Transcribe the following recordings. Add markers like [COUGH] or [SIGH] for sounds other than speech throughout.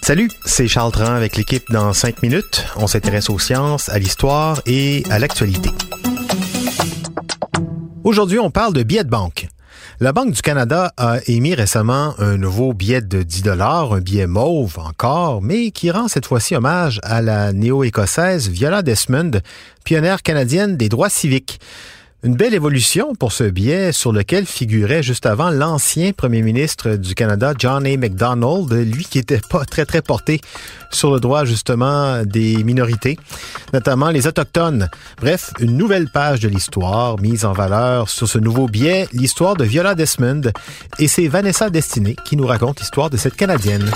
Salut, c'est Charles Tran avec l'équipe dans 5 minutes. On s'intéresse aux sciences, à l'histoire et à l'actualité. Aujourd'hui, on parle de billets de banque. La Banque du Canada a émis récemment un nouveau billet de 10 dollars, un billet mauve encore, mais qui rend cette fois-ci hommage à la néo-écossaise Viola Desmond, pionnière canadienne des droits civiques. Une belle évolution pour ce billet sur lequel figurait juste avant l'ancien premier ministre du Canada, John A. MacDonald, lui qui était pas très très porté sur le droit justement des minorités, notamment les autochtones. Bref, une nouvelle page de l'histoire mise en valeur sur ce nouveau billet, l'histoire de Viola Desmond, et c'est Vanessa Destiné qui nous raconte l'histoire de cette Canadienne.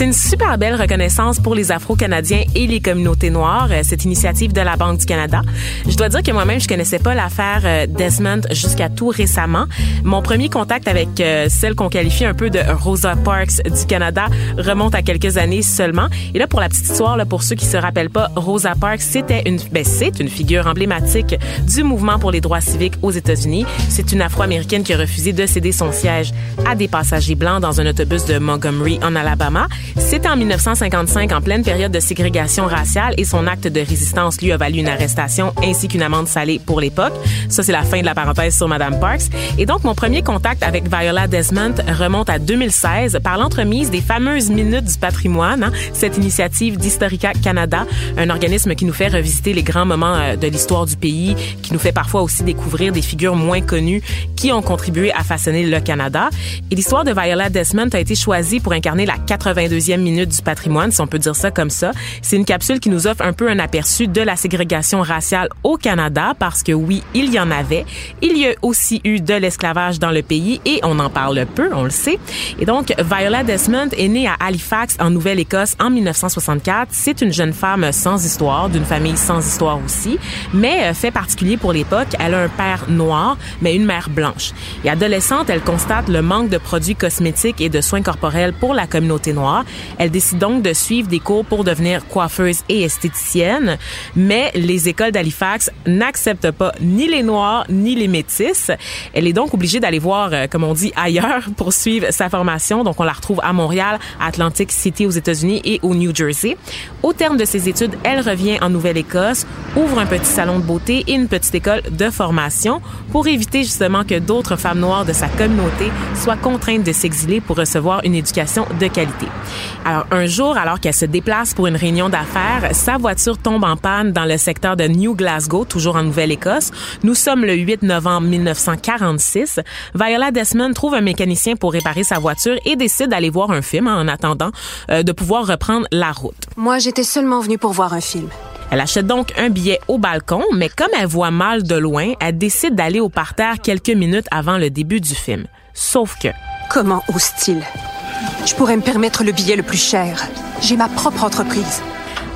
C'est une super belle reconnaissance pour les Afro-Canadiens et les communautés noires, euh, cette initiative de la Banque du Canada. Je dois dire que moi-même, je connaissais pas l'affaire euh, Desmond jusqu'à tout récemment. Mon premier contact avec euh, celle qu'on qualifie un peu de Rosa Parks du Canada remonte à quelques années seulement. Et là, pour la petite histoire, pour ceux qui se rappellent pas, Rosa Parks, c'était une, ben, c'est une figure emblématique du mouvement pour les droits civiques aux États-Unis. C'est une Afro-américaine qui a refusé de céder son siège à des passagers blancs dans un autobus de Montgomery en Alabama. C'était en 1955, en pleine période de ségrégation raciale, et son acte de résistance lui a valu une arrestation ainsi qu'une amende salée pour l'époque. Ça, c'est la fin de la parenthèse sur Madame Parks. Et donc, mon premier contact avec Viola Desmond remonte à 2016 par l'entremise des fameuses Minutes du patrimoine, hein, cette initiative d'Historica Canada, un organisme qui nous fait revisiter les grands moments euh, de l'histoire du pays, qui nous fait parfois aussi découvrir des figures moins connues qui ont contribué à façonner le Canada. Et l'histoire de Viola Desmond a été choisie pour incarner la 82 deuxième minute du patrimoine, si on peut dire ça comme ça. C'est une capsule qui nous offre un peu un aperçu de la ségrégation raciale au Canada parce que oui, il y en avait. Il y a aussi eu de l'esclavage dans le pays et on en parle peu, on le sait. Et donc, Viola Desmond est née à Halifax, en Nouvelle-Écosse, en 1964. C'est une jeune femme sans histoire, d'une famille sans histoire aussi, mais euh, fait particulier pour l'époque, elle a un père noir, mais une mère blanche. Et adolescente, elle constate le manque de produits cosmétiques et de soins corporels pour la communauté noire elle décide donc de suivre des cours pour devenir coiffeuse et esthéticienne, mais les écoles d'Halifax n'acceptent pas ni les Noirs ni les Métis. Elle est donc obligée d'aller voir, euh, comme on dit, ailleurs [LAUGHS] pour suivre sa formation. Donc, on la retrouve à Montréal, à Atlantic City aux États-Unis et au New Jersey. Au terme de ses études, elle revient en Nouvelle-Écosse, ouvre un petit salon de beauté et une petite école de formation pour éviter justement que d'autres femmes noires de sa communauté soient contraintes de s'exiler pour recevoir une éducation de qualité. Alors, un jour, alors qu'elle se déplace pour une réunion d'affaires, sa voiture tombe en panne dans le secteur de New Glasgow, toujours en Nouvelle-Écosse. Nous sommes le 8 novembre 1946. Viola Desmond trouve un mécanicien pour réparer sa voiture et décide d'aller voir un film en attendant euh, de pouvoir reprendre la route. Moi, j'étais seulement venue pour voir un film. Elle achète donc un billet au balcon, mais comme elle voit mal de loin, elle décide d'aller au parterre quelques minutes avant le début du film. Sauf que... Comment ose-t-il? Je pourrais me permettre le billet le plus cher. J'ai ma propre entreprise.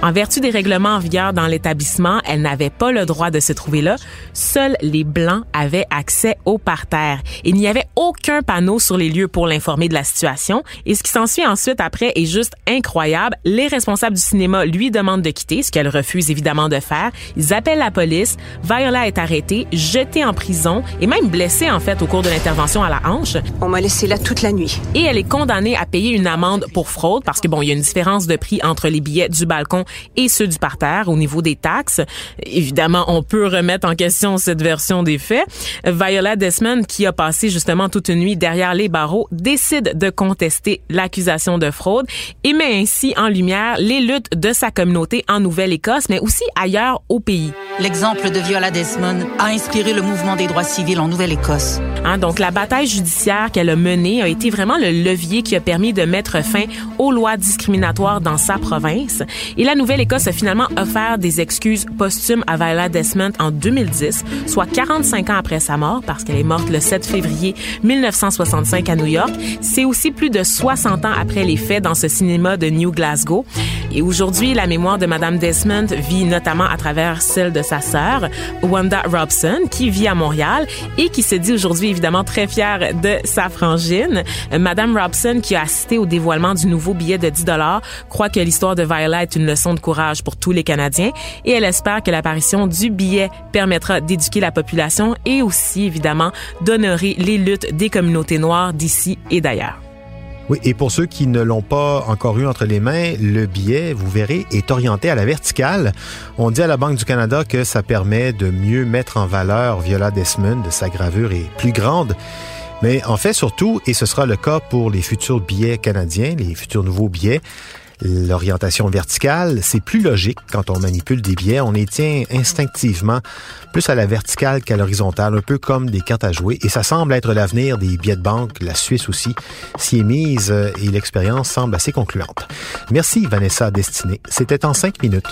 En vertu des règlements en vigueur dans l'établissement, elle n'avait pas le droit de se trouver là. Seuls les Blancs avaient accès au parterre. Il n'y avait aucun panneau sur les lieux pour l'informer de la situation. Et ce qui s'ensuit ensuite après est juste incroyable. Les responsables du cinéma lui demandent de quitter, ce qu'elle refuse évidemment de faire. Ils appellent la police. Viola est arrêtée, jetée en prison et même blessée en fait au cours de l'intervention à la hanche. On m'a laissé là toute la nuit. Et elle est condamnée à payer une amende pour fraude parce que bon, il y a une différence de prix entre les billets du balcon et ceux du parterre au niveau des taxes. Évidemment, on peut remettre en question cette version des faits. Viola Desmond, qui a passé justement toute une nuit derrière les barreaux, décide de contester l'accusation de fraude et met ainsi en lumière les luttes de sa communauté en Nouvelle-Écosse, mais aussi ailleurs au pays. L'exemple de Viola Desmond a inspiré le mouvement des droits civils en Nouvelle-Écosse. Hein, donc la bataille judiciaire qu'elle a menée a été vraiment le levier qui a permis de mettre fin aux lois discriminatoires dans sa province. Et la Nouvelle-Écosse a finalement offert des excuses posthumes à Viola Desmond en 2010, soit 45 ans après sa mort, parce qu'elle est morte le 7 février 1965 à New York. C'est aussi plus de 60 ans après les faits dans ce cinéma de New Glasgow. Et aujourd'hui, la mémoire de Madame Desmond vit notamment à travers celle de sa sœur, Wanda Robson, qui vit à Montréal et qui se dit aujourd'hui évidemment très fière de sa frangine. Madame Robson, qui a assisté au dévoilement du nouveau billet de 10 dollars, croit que l'histoire de Viola est une leçon de courage pour tous les Canadiens et elle espère que l'apparition du billet permettra d'éduquer la population et aussi, évidemment, d'honorer les luttes des communautés noires d'ici et d'ailleurs. Oui, et pour ceux qui ne l'ont pas encore eu entre les mains, le billet, vous verrez, est orienté à la verticale. On dit à la Banque du Canada que ça permet de mieux mettre en valeur Viola Desmond, sa gravure est plus grande. Mais en fait, surtout, et ce sera le cas pour les futurs billets canadiens, les futurs nouveaux billets, L'orientation verticale, c'est plus logique quand on manipule des billets. On les tient instinctivement plus à la verticale qu'à l'horizontale, un peu comme des cartes à jouer. Et ça semble être l'avenir des billets de banque, la Suisse aussi s'y est mise euh, et l'expérience semble assez concluante. Merci Vanessa Destinée. C'était en cinq minutes.